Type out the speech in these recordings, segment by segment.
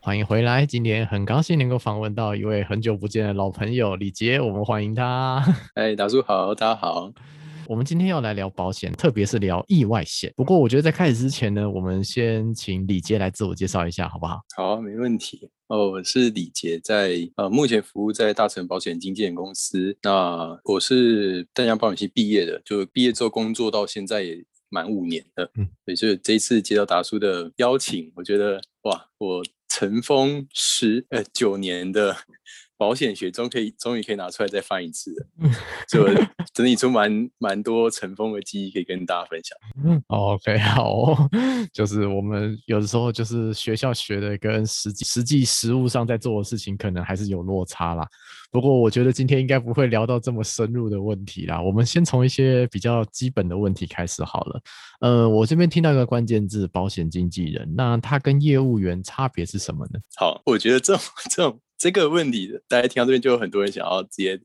欢迎回来，今天很高兴能够访问到一位很久不见的老朋友李杰，我们欢迎他。哎，大叔好，大家好。我们今天要来聊保险，特别是聊意外险。不过我觉得在开始之前呢，我们先请李杰来自我介绍一下，好不好？好，没问题。哦，我是李杰，在呃目前服务在大成保险经纪人公司。那我是淡江保险系毕业的，就毕业之后工作到现在也满五年了。嗯，所以这一次接到达叔的邀请，我觉得哇，我。尘封十呃九年的保险学，终可以终于可以拿出来再翻一次了，就整理出蛮蛮多尘封的记忆可以跟大家分享。OK，好，就是我们有的时候就是学校学的跟实际实际实务上在做的事情，可能还是有落差啦。不过我觉得今天应该不会聊到这么深入的问题啦，我们先从一些比较基本的问题开始好了。呃，我这边听到一个关键字“保险经纪人”，那他跟业务员差别是什么呢？好，我觉得这种这种这个问题，大家听到这边就有很多人想要直接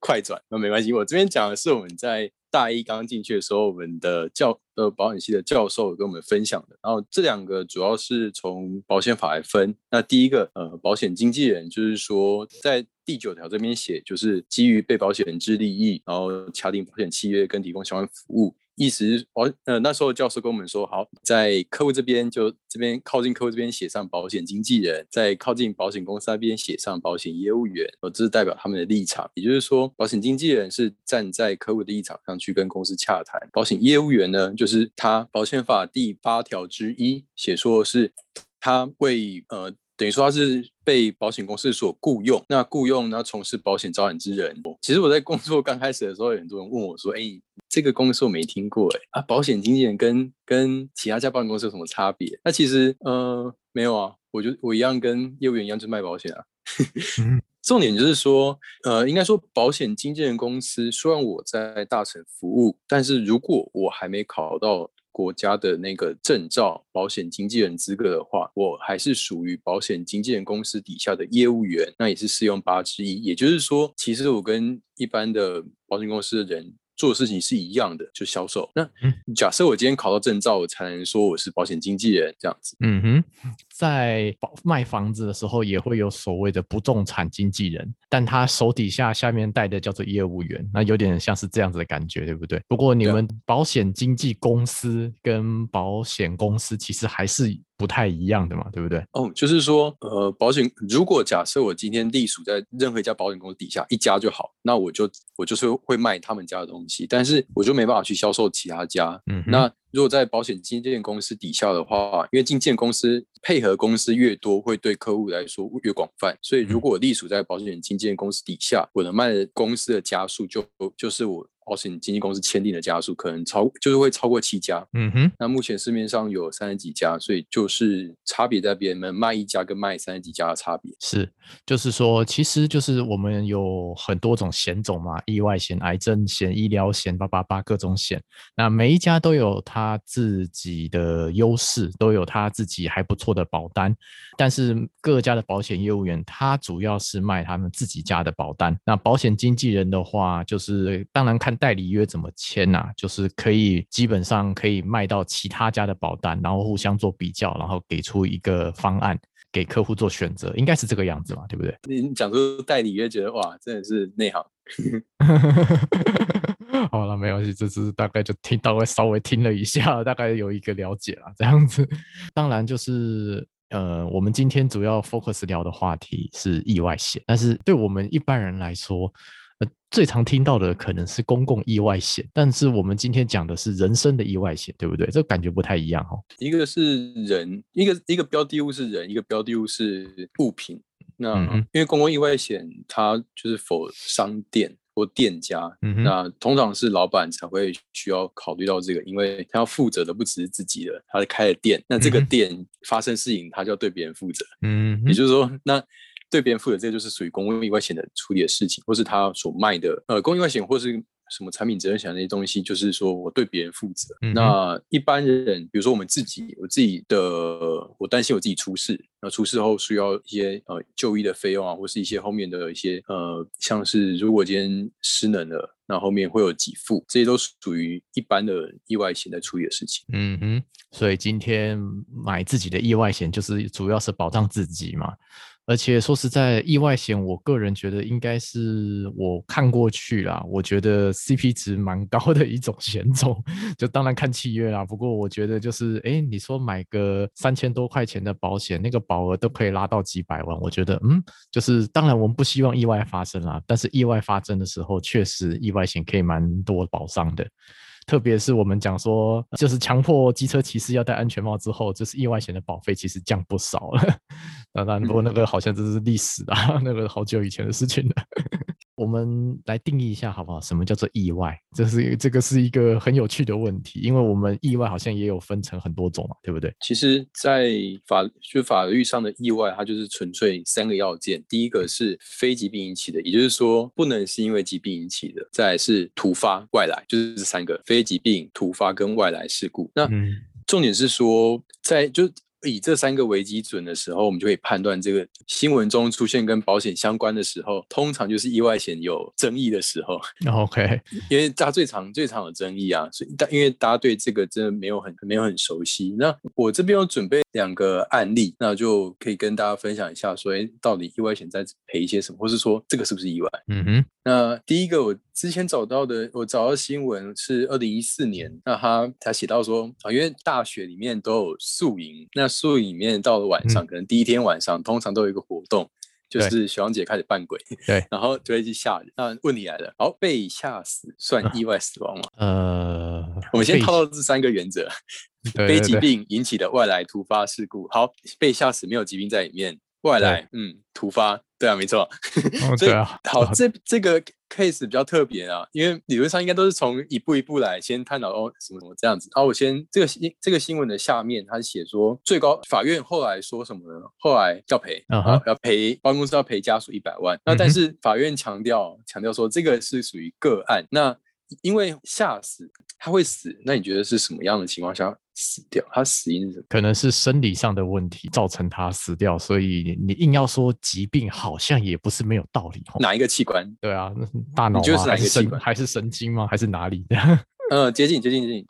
快转，那没关系，我这边讲的是我们在大一刚进去的时候，我们的教呃保险系的教授跟我们分享的。然后这两个主要是从保险法来分。那第一个呃，保险经纪人就是说在第九条这边写，就是基于被保险人之利益，然后敲定保险契约跟提供相关服务。意思保呃那时候教授跟我们说，好在客户这边就这边靠近客户这边写上保险经纪人，在靠近保险公司那边写上保险业务员，呃这是代表他们的立场，也就是说保险经纪人是站在客户的立场上去跟公司洽谈，保险业务员呢就是他保险法第八条之一写说是他为呃。等于说他是被保险公司所雇佣，那雇佣呢从事保险招揽之人。其实我在工作刚开始的时候，有很多人问我说：“哎，这个公司我没听过，哎啊，保险经纪人跟跟其他家保险公司有什么差别？”那其实呃没有啊，我就我一样跟业务员一样就卖保险啊。重点就是说，呃，应该说保险经纪人公司虽然我在大城服务，但是如果我还没考到。国家的那个证照，保险经纪人资格的话，我还是属于保险经纪人公司底下的业务员，那也是适用八之一。也就是说，其实我跟一般的保险公司的人。做的事情是一样的，就销售。那假设我今天考到证照，我才能说我是保险经纪人这样子。嗯哼，在保卖房子的时候，也会有所谓的不动产经纪人，但他手底下下面带的叫做业务员，那有点像是这样子的感觉，对不对？不过你们保险经纪公司跟保险公司其实还是。不太一样的嘛，对不对？哦，就是说，呃，保险如果假设我今天隶属在任何一家保险公司底下一家就好，那我就我就是会卖他们家的东西，但是我就没办法去销售其他家。嗯，那如果在保险经纪公司底下的话，因为经纪公司配合公司越多，会对客户来说越广泛，所以如果我隶属在保险经纪公司底下，我能卖的公司的家数就就是我。保险经纪公司签订的家数可能超，就是会超过七家。嗯哼，那目前市面上有三十几家，所以就是差别在别人们卖一家跟卖三十几家的差别。是，就是说，其实就是我们有很多种险种嘛，意外险、癌症险、医疗险，八八八各种险。那每一家都有他自己的优势，都有他自己还不错的保单。但是各家的保险业务员，他主要是卖他们自己家的保单。那保险经纪人的话，就是当然看。代理约怎么签呐？就是可以基本上可以卖到其他家的保单，然后互相做比较，然后给出一个方案给客户做选择，应该是这个样子嘛，对不对？你讲出代理约，觉得哇，真的是内行。好了，没关系，这是大概就听到，会稍微听了一下，大概有一个了解了，这样子。当然就是呃，我们今天主要 focus 聊的话题是意外险，但是对我们一般人来说。最常听到的可能是公共意外险，但是我们今天讲的是人身的意外险，对不对？这感觉不太一样哦。一个是人，一个一个标的物是人，一个标的物是物品。那因为公共意外险它就是否商店。或店家，那通常是老板才会需要考虑到这个，因为他要负责的不只是自己的，他开的店，那这个店发生事情，他就要对别人负责。嗯，也就是说，那对别人负责，这就是属于公共意外险的处理的事情，或是他所卖的呃公共意外险，或是什么产品责任险那些东西，就是说我对别人负责。嗯那一般人，比如说我们自己，我自己的，我担心我自己出事，那出事后需要一些呃就医的费用啊，或是一些后面的一些呃，像是如果今天失能了，那后面会有给付，这些都属于一般的意外险在处理的事情。嗯哼，所以今天买自己的意外险，就是主要是保障自己嘛。而且说实在，意外险我个人觉得应该是我看过去啦，我觉得 CP 值蛮高的一种险种。就当然看契约啦，不过我觉得就是，哎，你说买个三千多块钱的保险，那个保额都可以拉到几百万，我觉得，嗯，就是当然我们不希望意外发生啦，但是意外发生的时候，确实意外险可以蛮多保障的。特别是我们讲说，就是强迫机车骑士要戴安全帽之后，就是意外险的保费其实降不少了。当然，不过那个好像这是历史啊，那个好久以前的事情了。我们来定义一下好不好？什么叫做意外？这是这个是一个很有趣的问题，因为我们意外好像也有分成很多种嘛，对不对？其实，在法就法律上的意外，它就是纯粹三个要件。第一个是非疾病引起的，也就是说不能是因为疾病引起的；再来是突发外来，就是这三个非疾病、突发跟外来事故。那嗯重点是说，在就以这三个为基准的时候，我们就可以判断这个新闻中出现跟保险相关的时候，通常就是意外险有争议的时候。OK，因为大家最常最常有争议啊，所以大因为大家对这个真的没有很没有很熟悉。那我这边有准备两个案例，那就可以跟大家分享一下，说，哎，到底意外险在赔一些什么，或是说这个是不是意外？嗯哼，那第一个我之前找到的，我找到新闻是二零一四年，那他他写到说啊，因为大学里面都有宿营，那宿营里面到了晚上，嗯可能第一天晚上通常都有一个活动。就是学长姐开始扮鬼，对，然后就会去吓人。那问题来了，好，被吓死算意外死亡吗？呃，我们先套到这三个原则：对 非疾病引起的外来突发事故。好，被吓死没有疾病在里面，外来嗯突发，对啊，没错。哦所以对啊，好，这这个 case 比较特别啊，因为理论上应该都是从一步一步来，先探讨哦什么什么这样子。然后我先这个新这个新闻的下面，他写说最高法院后来说什么呢？后来要赔啊，要赔保险公司要赔家属一百万。那但是法院强调强调说这个是属于个案，那因为吓死他会死，那你觉得是什么样的情况下死掉？他死因是什么？可能是生理上的问题造成他死掉，所以你硬要说疾病，好像也不是没有道理哦。哪一个器官？对啊，大脑就？是哪还是一个器官神还是神经吗？还是哪里的？呃，接近接近接近。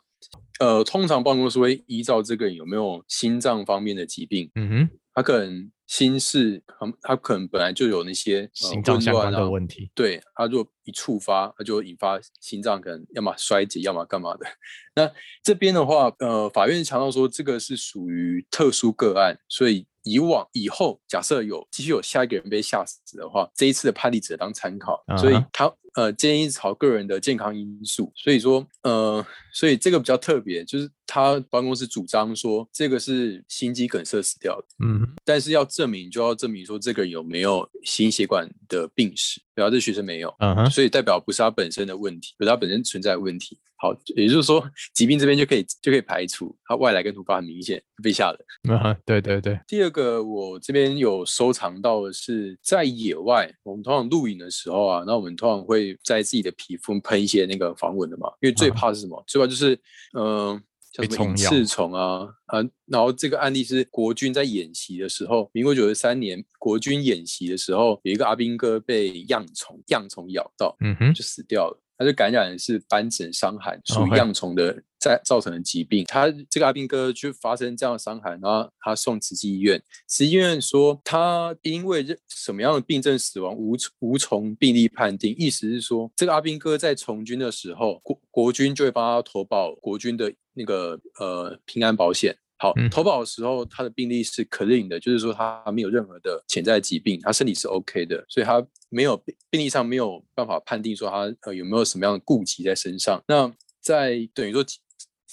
呃，通常办公室会依照这个有没有心脏方面的疾病，嗯哼，他可能心室，嗯他可能本来就有那些、呃、心脏相关的问题。对，他如果一触发，他就会引发心脏可能要么衰竭，要么干嘛的。那这边的话，呃，法院强调说这个是属于特殊个案，所以以往以后假设有继续有下一个人被吓死的话，这一次的判例只能当参考，所以他呃建议朝个人的健康因素，所以说呃，所以这个比较特别，就是他保险公室主张说这个是心肌梗塞死掉的。嗯哼，但是要证明，就要证明说这个人有没有心血管的病史，对啊，这学生没有，嗯哼，所以代表不是他本身的问题，不是他本身存在的问题。好，也就是说，疾病这边就可以就可以排除，他外来跟突发很明显被吓的。嗯哼，对对对，第二个，我这边有收藏到的是在野外，我们通常露营的时候啊，那我们通常会在自己的皮肤喷一些那个防蚊的嘛，因为最嗯怕是什么？最怕就是嗯。呃像虫咬翅虫啊啊，然后这个案例是国军在演习的时候，民国九十三年国军演习的时候，有一个阿兵哥被恙虫恙虫咬到，嗯哼，就死掉了。他就感染的是斑疹伤寒，属于恙虫的在造成的疾病。他这个阿兵哥就发生这样的伤寒，然后他送慈济医院，慈济医院说他因为这什么样的病症死亡，无无从病例判定。意思是说，这个阿兵哥在从军的时候，国国军就会帮他投保国军的那个呃平安保险。好嗯，投保的时候，他的病例是 clean 的，就是说他没有任何的潜在疾病，他身体是 OK 的，所以他没有病病历上没有办法判定说他呃有没有什么样的顾忌在身上。那在等于说，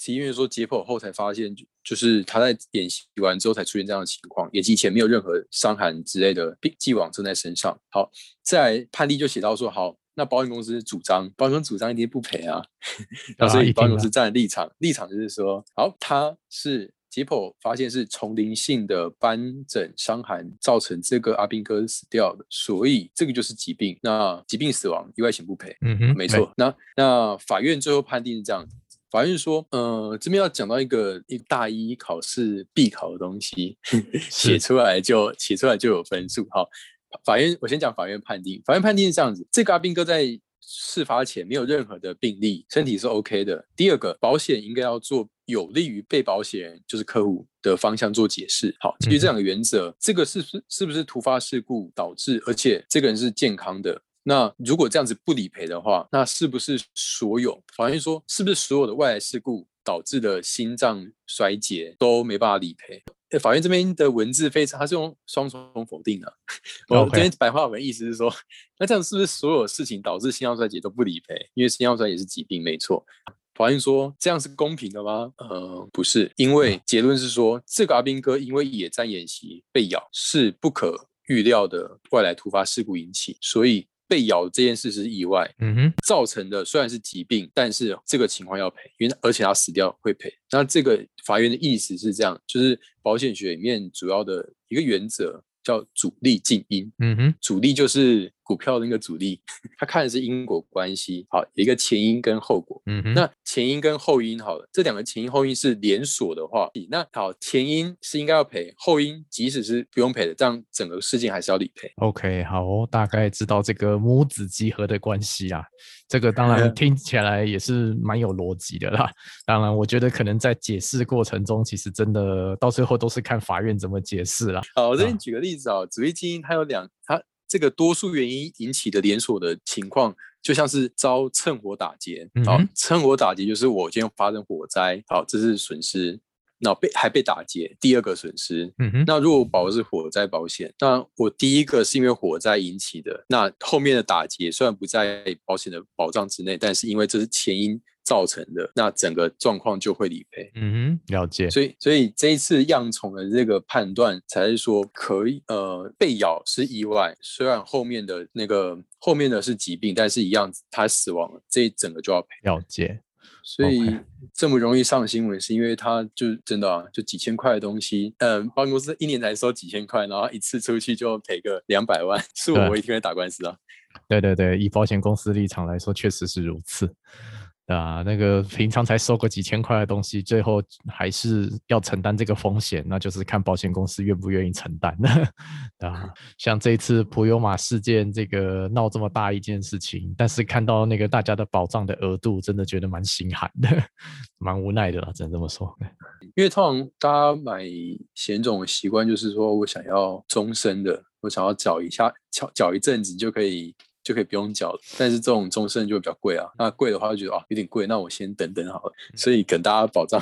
是因为说解剖后才发现，就就是他在演习完之后才出现这样的情况，演习前没有任何伤寒之类的病既往症在身上。好，在判例就写到说，好，那保险公司主张，保险公司主张一定不赔啊，那所以保险公司站的立场，立场就是说，好，他是解剖发现是丛林性的斑疹伤寒造成这个阿兵哥死掉的，所以这个就是疾病。那疾病死亡，意外险不赔。嗯哼，没错。那那法院最后判定是这样子，法院说，呃，这边要讲到一个一大一考试必考的东西，写出来就写出来就有分数。好，法院我先讲法院判定，法院判定是这样子，这个阿兵哥在事发前没有任何的病例，身体是 OK 的。第二个，保险应该要做有利于被保险人，就是客户的方向做解释。好，基于这两个原则，这个是是是不是突发事故导致，而且这个人是健康的？那如果这样子不理赔的话，那是不是所有法院说是不是所有的外来事故导致的心脏衰竭都没办法理赔？哎，法院这边的文字非常，它是用双重否定的。我这边白话文意思是说，那这样是不是所有事情导致心脏衰竭都不理赔？因为心脏衰竭是疾病，没错。法院说这样是公平的吗？呃，不是，因为结论是说，这个阿兵哥因为野战演习被咬是不可预料的外来突发事故引起，所以。被咬这件事是意外，嗯哼，造成的虽然是疾病，但是这个情况要赔，因为而且他死掉会赔。那这个法院的意思是这样，就是保险学里面主要的一个原则。叫主力静音，嗯哼，主力就是股票的那个主力，他看的是因果关系，好，一个前因跟后果，嗯哼，那前因跟后因好了，这两个前因后因是连锁的话，那好，前因是应该要赔，后因即使是不用赔的，这样整个事件还是要理赔。OK，好，大概知道这个母子集合的关系啊，这个当然 听起来也是蛮有逻辑的啦。当然，我觉得可能在解释过程中，其实真的到最后都是看法院怎么解释啦。好，我这边举个例。例子啊，主力基因它有两，它这个多数原因引起的连锁的情况，就像是遭趁火打劫。好，趁火打劫就是我今天发生火灾，好，这是损失。那被还被打劫，第二个损失。嗯哼。那如果保的是火灾保险，那我第一个是因为火灾引起的，那后面的打劫虽然不在保险的保障之内，但是因为这是前因。造成的那整个状况就会理赔。嗯哼，了解。所以，所以这一次样虫的这个判断才是说可以，呃，被咬是意外，虽然后面的那个后面的是疾病，但是一样，他死亡了，这一整个就要赔。了解。所以这么容易上新闻，是因为他就真的啊，就几千块的东西，嗯，保险公司一年才收几千块，然后一次出去就赔个两百万，是我我一定会打官司啊。对对对，以保险公司立场来说，确实是如此。啊，那个平常才收个几千块的东西，最后还是要承担这个风险，那就是看保险公司愿不愿意承担。啊，像这次普悠玛事件，这个闹这么大一件事情，但是看到那个大家的保障的额度，真的觉得蛮心寒的，蛮无奈的啦，只能这么说。因为通常大家买险种的习惯就是说我想要终身的，我想要缴一下，缴缴一阵子就可以。就可以不用缴了，但是这种终身就比较贵啊。那贵的话就觉得啊有点贵，那我先等等好了。所以跟大家保障，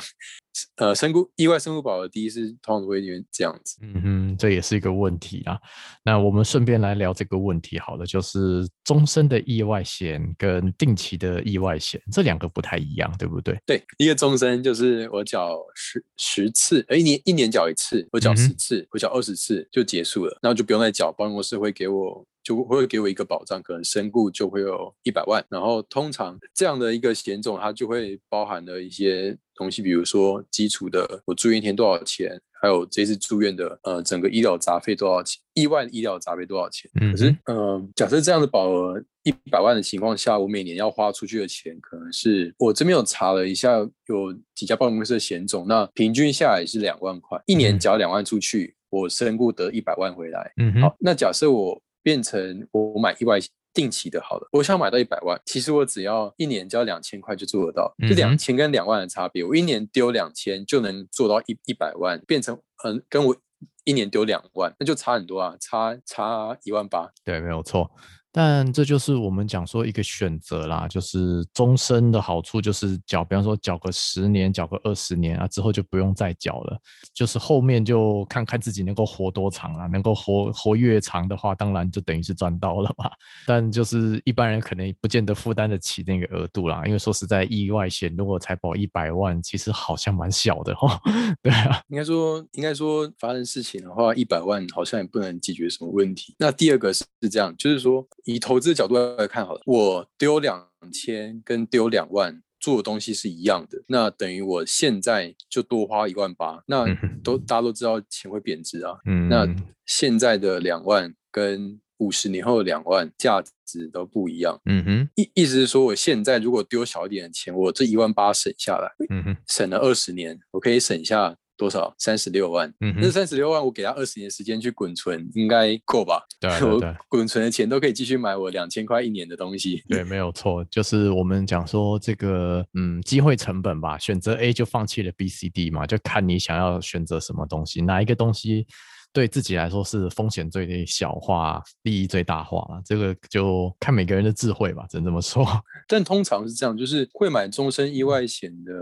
呃，身故意外身故保的第一是通常会因为这样子。嗯哼，这也是一个问题啊。那我们顺便来聊这个问题好了，就是终身的意外险跟定期的意外险这两个不太一样，对不对？对，一个终身就是我缴十十次，一年一年缴一次，我缴十次，我缴二十次就结束了，然后就不用再缴，保险公司会给我。就会给我一个保障，可能身故就会有一百万。然后通常这样的一个险种，它就会包含了一些东西，比如说基础的我住院一天多少钱，还有这次住院的呃整个医疗杂费多少钱，意外医疗杂费多少钱。可是嗯，假设这样的保额一百万的情况下，我每年要花出去的钱，可能是我这边有查了一下，有几家保险公司的险种，那平均下来是两万块，一年缴两万出去，我身故得一百万回来。嗯好，那假设我变成我买意外定期的好了，我想买到一百万，其实我只要一年交两千块就做得到，就两千跟两万的差别，我一年丢两千就能做到一一百万，变成嗯跟我一年丢两万，那就差很多啊，差差一万八，对，没有错。但这就是我们讲说一个选择啦，就是终身的好处就是缴，比方说缴个十年，缴个二十年啊，之后就不用再缴了。就是后面就看看自己能够活多长啊，能够活活越长的话，当然就等于是赚到了嘛。但就是一般人可能不见得负担得起那个额度啦，因为说实在，意外险如果才保一百万，其实好像蛮小的哈。对啊，应该说应该说发生事情的话，一百万好像也不能解决什么问题。那第二个是这样，就是说。以投资的角度来看，好了，我丢两千跟丢两万，做的东西是一样的，那等于我现在就多花一万八，那都大家都知道钱会贬值啊，嗯，那现在的两万跟五十年后的两万价值都不一样。嗯哼，意意思是说，我现在如果丢小一点的钱，我这一万八省下来，嗯哼，省了二十年，我可以省下多少？三十六万。那嗯那，三十六万，我给他二十年时间去滚存，应该够吧？对对对我。滚存的钱都可以继续买我两千块一年的东西。对，没有错，就是我们讲说这个，嗯，机会成本吧，选择 A 就放弃了 B、C、D 嘛，就看你想要选择什么东西，哪一个东西对自己来说是风险最小化、利益最大化了，这个就看每个人的智慧吧，只能这么说。但通常是这样，就是会买终身意外险的，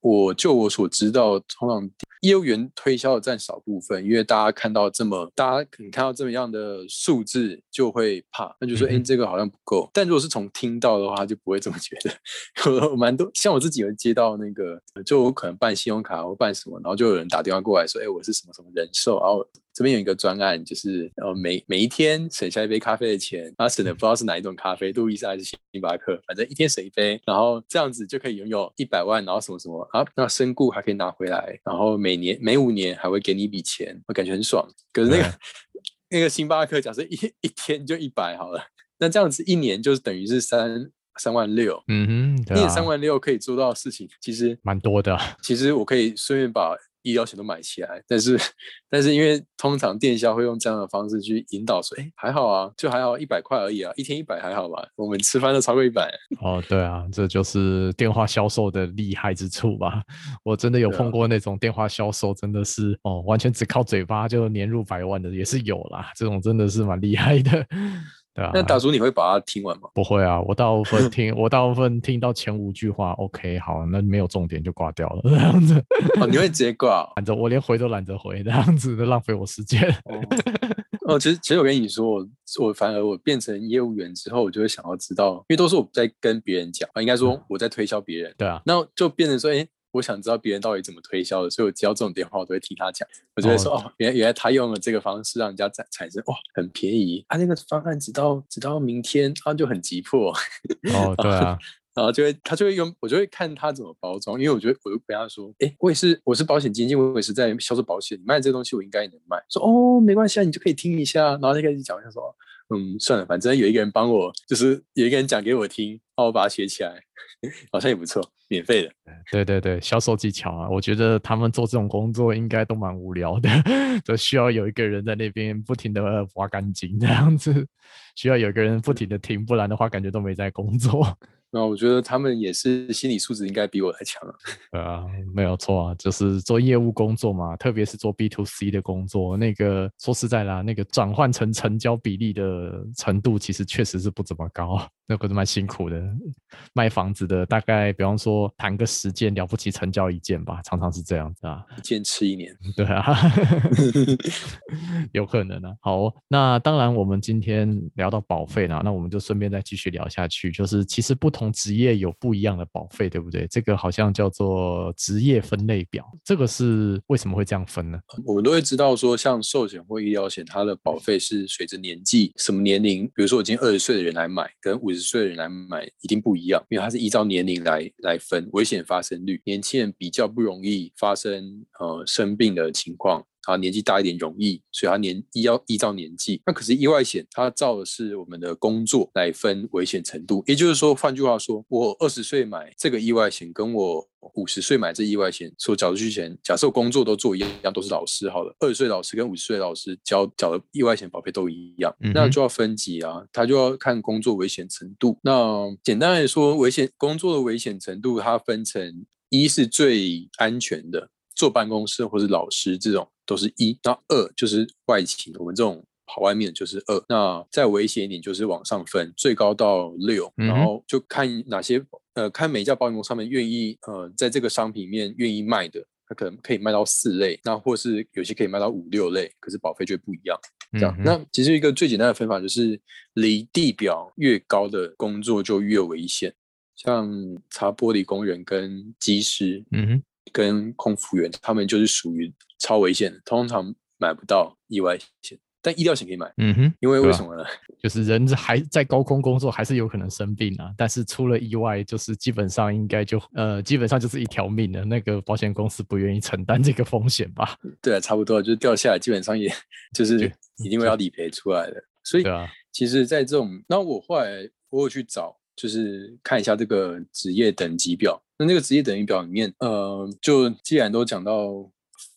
我就我所知道，通常业务员推销的占少部分，因为大家看到这么，大家可能看到这么样的数字就会怕，那就说，哎、这个好像不够。但如果是从听到的话，就不会这么觉得。蛮多，像我自己有接到那个，就我可能办信用卡或办什么，然后就有人打电话过来说，哎、我是什么什么人寿，然后这边有一个专案，就是呃每每一天省下一杯咖啡的钱，然后省的不知道是哪一种咖啡，路易莎还是星巴克，反正一天省一杯，然后这样子就可以拥有一百万，然后什么什么啊，那身故还可以拿回来，然后每年每五年还会给你一笔钱，我感觉很爽。可是那个 那个星巴克，假设一一天就一百好了，那这样子一年就是等于是三三万六，嗯哼，一年三万六可以做到的事情，其实蛮多的啊。其实我可以顺便把医疗险都买起来，但是但是因为通常电销会用这样的方式去引导说，哎，还好啊，就还好一百块而已啊，一天一百还好吧，我们吃饭都超过一百，哦，对啊，这就是电话销售的厉害之处吧。我真的有碰过那种电话销售，真的是哦，完全只靠嘴巴就年入百万的也是有啦。这种真的是蛮厉害的，对啊。那大叔你会把它听完吗？不会啊，我大部分 听，我大部分听到前五句话，OK，好，那没有重点就挂掉了，这样子，哦，你会直接挂哦 懒得我连回都懒得回，这样子的浪费我时间。哦，其实其实我跟你说，我我反而我变成业务员之后，我就会想要知道，因为都是我在跟别人讲，啊，应该说我在推销别人，对啊，那就变成说，哎，我想知道别人到底怎么推销的，所以我接到这种电话，我都会听他讲，我就会说，哦，原来原来他用了这个方式让人家产产生哇，很便宜，啊，那个方案直到直到明天，他就很急迫，哦，对啊，然后就会他就会用，我就会看他怎么包装，因为我觉得我就跟他说，哎，我也是我是保险经纪，我也是在销售保险，你卖这个东西我应该也能卖，说哦没关系啊，你就可以听一下，然后就开始讲，我就说。嗯，算了，反正有一个人帮我，就是有一个人讲给我听，帮我把它写起来，好像也不错，免费的。对对对，销售技巧啊，我觉得他们做这种工作应该都蛮无聊的，都需要有一个人在那边不停的挖干净这样子，需要有一个人不停的听，不然的话感觉都没在工作。那我觉得他们也是心理素质应该比我还强啊。对啊，没有错啊，就是做业务工作嘛，特别是做 B to C 的工作，那个说实在啦，那个转换成成交比例的程度，其实确实是不怎么高，那个是蛮辛苦的。卖房子的大概，比方说谈个十件，了不起成交一件吧，常常是这样子啊。一件吃一年，对啊，有可能啊。好哦，那当然，我们今天聊到保费啦，那我们就顺便再继续聊下去。就是其实不同职业有不一样的保费，对不对？这个好像叫做职业分类表。这个是为什么会这样分呢？我们都会知道说，像寿险或医疗险，它的保费是随着年纪、什么年龄，比如说我今天二十岁的人来买，跟五十岁的人来买一定不一样，因为它是依照年龄来来分危险发生率。年轻人比较不容易发生呃生病的情况。啊，年纪大一点容易，所以它年依要依照年纪。那可是意外险，它照的是我们的工作来分危险程度。也就是说，换句话说，我二十岁买这个意外险，跟我五十岁买这意外险所缴出去钱，假设我工作都做一样，都是老师好了，二十岁老师跟五十岁老师交缴的意外险保费都一样，嗯那就要分级啊，他就要看工作危险程度。那简单来说，危险工作的危险程度，它分成一是最安全的，坐办公室或是老师这种都是一，那二就是外勤，我们这种跑外面的就是二，那再危险一点就是往上分，最高到六，然后就看哪些呃，看每一家保险公司他们愿意呃在这个商品里面愿意卖的，它可能可以卖到四类，那或是有些可以卖到五六类，可是保费就不一样。这样，那其实一个最简单的分法就是，离地表越高的工作就越危险，像擦玻璃工人跟技师，嗯哼，跟空服员，他们就是属于超危险的，通常买不到意外险。但医疗险可以买，嗯哼，因为为什么呢？就是人还在高空工作，还是有可能生病啊。但是出了意外，就是基本上应该就呃，基本上就是一条命了。那个保险公司不愿意承担这个风险吧？对啊，差不多就是掉下来，基本上也就是就一定会要理赔出来的。所以对啊，其实，在这种，那我后来我有去找，就是看一下这个职业等级表。那那个职业等级表里面，呃，就既然都讲到。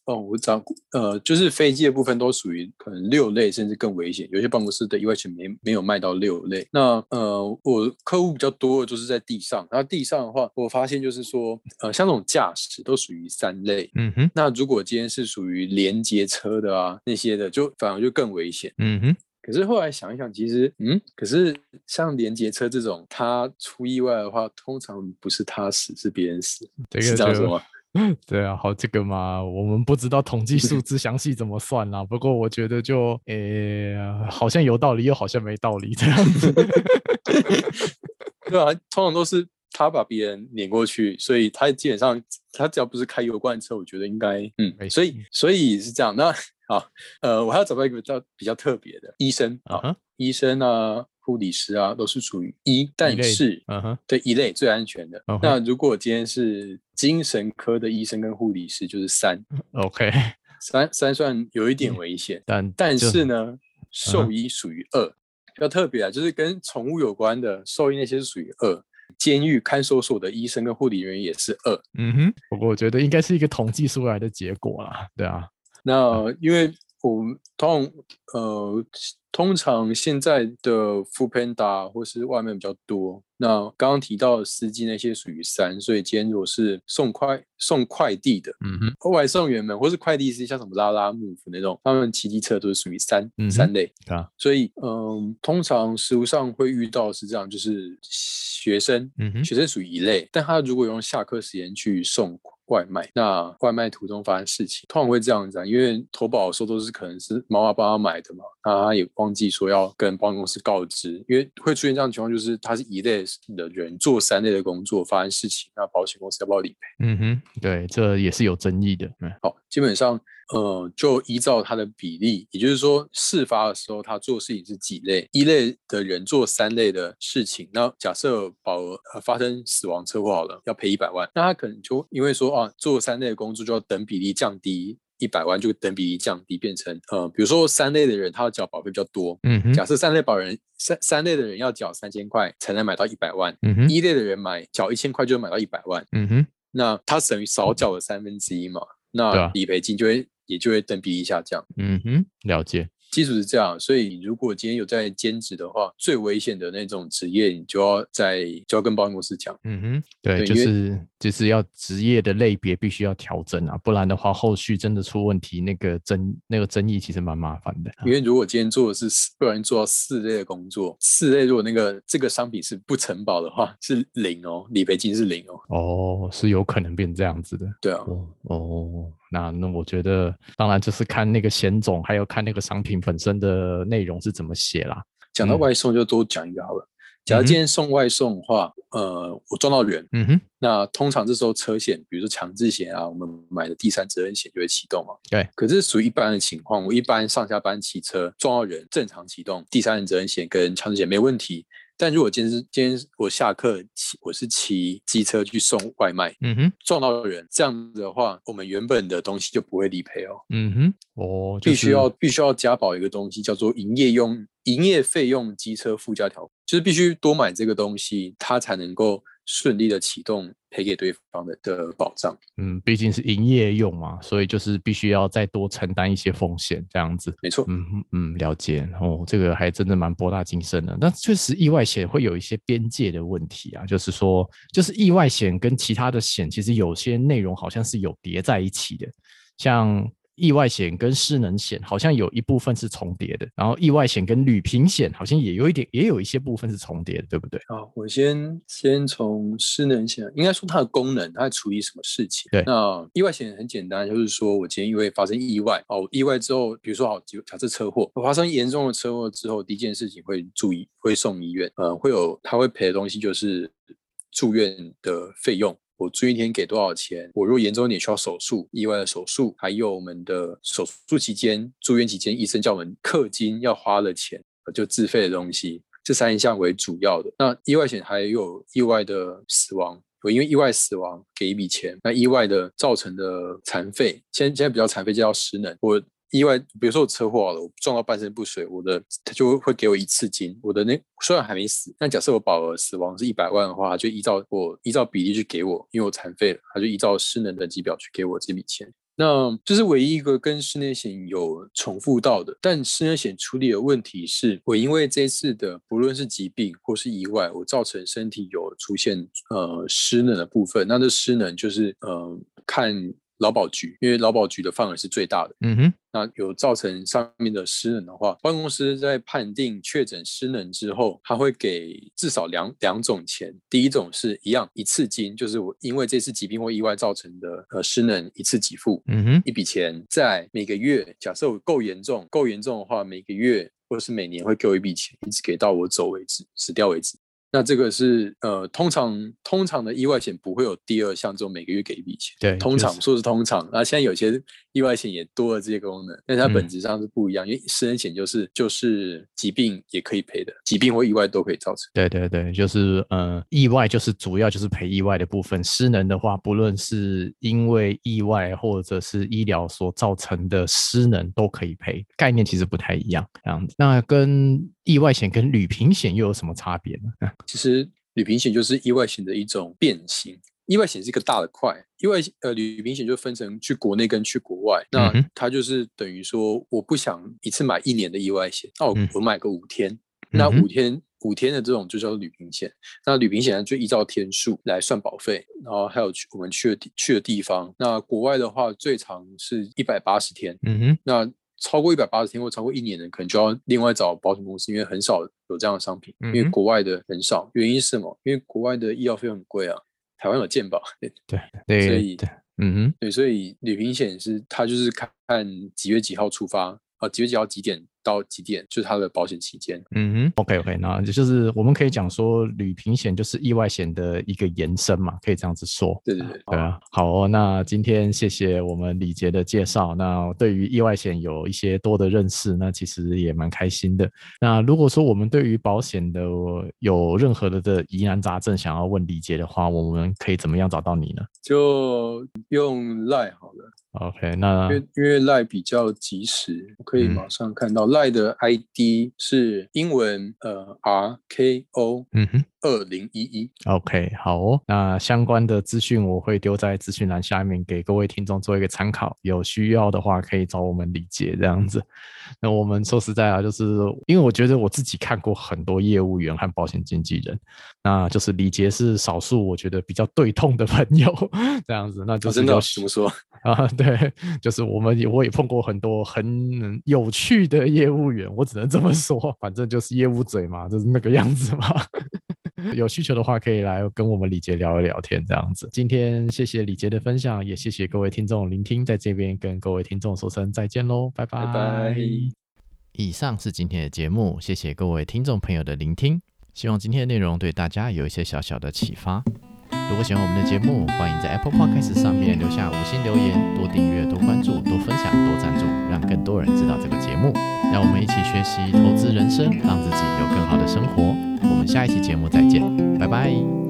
哦，我找呃，就是飞机的部分都属于可能六类甚至更危险，有些办公室的意外险没没有卖到六类。那呃，我客户比较多的就是在地上，然后地上的话，我发现就是说，呃，像这种驾驶都属于三类。嗯哼，那如果今天是属于连接车的啊那些的，就反而就更危险。嗯哼，可是后来想一想，其实嗯，可是像连接车这种，他出意外的话，通常不是他死，是别人死，这个是这样就说吗？对啊，好，这个嘛，我们不知道统计数字详细怎么算啦。不过我觉得就，诶、好像有道理，又好像没道理这样子。对啊，通常都是他把别人碾过去，所以他基本上他只要不是开油罐车，我觉得应该嗯，所以所以是这样。那好，呃，我还要找到一个比较比较特别的医生啊医生啊、护理师啊，都是属于一，但是嗯哼，对一类最安全的。那如果今天是精神科的医生跟护理师，就是三 OK，三三算有一点危险，但但是呢，兽医属于二，比较特别啊，就是跟宠物有关的兽医那些是属于二。监狱看守所的医生跟护理人员也是二。嗯哼，不过我觉得应该是一个统计出来的结果啦，对啊，那因为我们通呃，通常现在的 f o o Panda 或是外卖比较多。那刚刚提到的司机那些属于三，所以今天如果是送快送快递的，嗯哼，外送员们或是快递司，像什么拉拉木夫那种，他们骑机车都是属于三、嗯三类。啊，所以，嗯，通常食物上会遇到是这样，就是学生，嗯哼，学生属于一类，但他如果用下课时间去送外卖，那外卖途中发生事情，通常会这样子啊，因为投保的时候都是可能是妈妈帮他买的嘛，那他也忘记说要跟保险公司告知，因为会出现这样的情况，就是他是一类的人做三类的工作发生事情，那保险公司要不要理赔？嗯哼，对，这也是有争议的，嗯好，基本上，呃，就依照它的比例，也就是说，事发的时候他做事情是几类，一类的人做三类的事情，那假设保额呃发生死亡车祸好了，要赔一百万，那他可能就因为说啊，做三类的工作就要等比例降低。一百万就等比例降低，变成呃，比如说三类的人他要缴保费比较多，嗯哼，假设三类保人三三类的人要缴三千块才能买到一百万，嗯哼，一类的人买缴一千块就买到一百万，嗯哼，那他等于少缴了三分之一嘛，那理赔金就会也就会等比例下降。嗯哼，了解，基础是这样，所以如果今天有在兼职的话，最危险的那种职业，你就要在就要跟保险公司讲。嗯哼，对，对就是就是要职业的类别必须要调整啊，不然的话，后续真的出问题，那个争那个争议其实蛮麻烦的。因为如果今天做的是四不小心做到四类的工作，四类如果那个这个商品是不承保的话，是零哦，理赔金是零哦。哦，是有可能变这样子的。对啊，哦哦，那那我觉得，当然就是看那个险种，还有看那个商品本身的内容是怎么写啦。嗯讲到外送就多讲一个好了。假如今天送外送的话，呃，我撞到人，嗯哼，那通常这时候车险，比如说强制险啊，我们买的第三责任险就会启动嘛。对。可是属于一般的情况，我一般上下班骑车撞到人，正常启动第三人责任险跟强制险没问题。但如果今天今天我下课骑，我是骑机车去送外卖，嗯哼，撞到人，这样子的话，我们原本的东西就不会理赔哦，嗯哼，哦，就必须要必须要加保一个东西，叫做营业用营业费用机车附加条款，就是必须多买这个东西，它才能够顺利的启动赔给对方的的保障。嗯，毕竟是营业用嘛，所以就是必须要再多承担一些风险，这样子。没错，嗯嗯，了解哦，这个还真的蛮博大精深的。但确实意外险会有一些边界的问题啊，就是说，就是意外险跟其他的险其实有些内容好像是有叠在一起的，像意外险跟失能险好像有一部分是重叠的，然后意外险跟旅平险好像也有一点，也有一些部分是重叠的，对不对？啊，我先先从失能险，应该说它的功能，它在处理什么事情？对那意外险很简单，就是说我今天因为发生意外，哦，意外之后，比如说好，假假设车祸，我发生严重的车祸之后，第一件事情会注意，会送医院，呃，会有他会赔的东西就是住院的费用。我住一天给多少钱？我如果严重点需要手术，意外的手术，还有我们的手术期间、住院期间，医生叫我们氪金要花的钱，就自费的东西，这三项为主要的。那意外险还有意外的死亡，我因为意外死亡给一笔钱，那意外的造成的残废，现现在比较残废就叫失能，我。意外，比如说我车祸了，我撞到半身不遂，我的他就会给我一次金。我的那虽然还没死，但假设我保额死亡是一百万的话，他就依照我依照比例去给我，因为我残废了，他就依照失能等级表去给我这笔钱。那这是唯一一个跟失能险有重复到的，但失能险处理的问题是，我因为这次的不论是疾病或是意外，我造成身体有出现呃失能的部分，那这失能就是呃看。劳保局，因为劳保局的范围是最大的，嗯哼，那有造成上面的失能的话，保险公司在判定确诊失能之后，他会给至少两两种钱。第一种是一样一次金，就是我因为这次疾病或意外造成的呃失能一次给付，嗯哼，一笔钱，在每个月，假设我够严重，够严重的话，每个月或者是每年会给我一笔钱，一直给到我走为止，死掉为止。那这个是呃，通常通常的意外险不会有第二项，这种每个月给一笔钱。对，通常说是通常。那现在有些意外险也多了这些功能，但它本质上是不一样。因为私人险就是就是疾病也可以赔的，疾病或意外都可以造成。对对对，就是呃，意外就是主要就是赔意外的部分。失能的话，不论是因为意外或者是医疗所造成的失能都可以赔，概念其实不太一样。这样子，那跟意外险跟旅平险又有什么差别呢？其实旅平险就是意外险的一种变形。意外险是一个大的块，意外呃旅平险就分成去国内跟去国外。那它就是等于说，我不想一次买一年的意外险，那我我买个五天，那五天五天的这种就叫做旅平险。那旅平险就依照天数来算保费，然后还有去我们去的去的地方。那国外的话，最长是一百八十天。嗯哼，那。超过一百八十天或超过一年的，可能就要另外找保险公司，因为很少有这样的商品，因为国外的很少。原因是什么？因为国外的医药费很贵啊，台湾有健保，对 对，所以嗯哼，对，所以旅行险是它就是看几月几号出发啊，几月几号几点。到几点就是它的保险期间。嗯哼，OK OK，那就是我们可以讲说，旅平险就是意外险的一个延伸嘛，可以这样子说。对对对，对啊。好哦，那今天谢谢我们李杰的介绍。那对于意外险有一些多的认识，那其实也蛮开心的。那如果说我们对于保险的有任何的的疑难杂症想要问李杰的话，我们可以怎么样找到你呢？就用赖好了。OK，那因为因为赖比较及时，可以马上看到。赖的 ID 是英文呃 RKO，嗯哼，二零一一。OK，好哦，那相关的资讯我会丢在资讯栏下面，给各位听众做一个参考。有需要的话可以找我们李杰这样子。那我们说实在啊，就是因为我觉得我自己看过很多业务员和保险经纪人，那就是李杰是少数我觉得比较对痛的朋友 这样子。那就是真的怎么说 啊？对，就是我们也我也碰过很多很有趣的业务员，我只能这么说，反正就是业务嘴嘛，就是那个样子嘛。有需求的话，可以来跟我们李杰聊一聊天，这样子。今天谢谢李杰的分享，也谢谢各位听众聆听，在这边跟各位听众说声再见喽，拜拜。以上是今天的节目，谢谢各位听众朋友的聆听，希望今天的内容对大家有一些小小的启发。如果喜欢我们的节目，欢迎在 Apple Podcast 上面留下五星留言，多订阅、多关注、多分享、多赞助，让更多人知道这个节目。让我们一起学习投资人生，让自己有更好的生活。下一期节目再见，拜拜。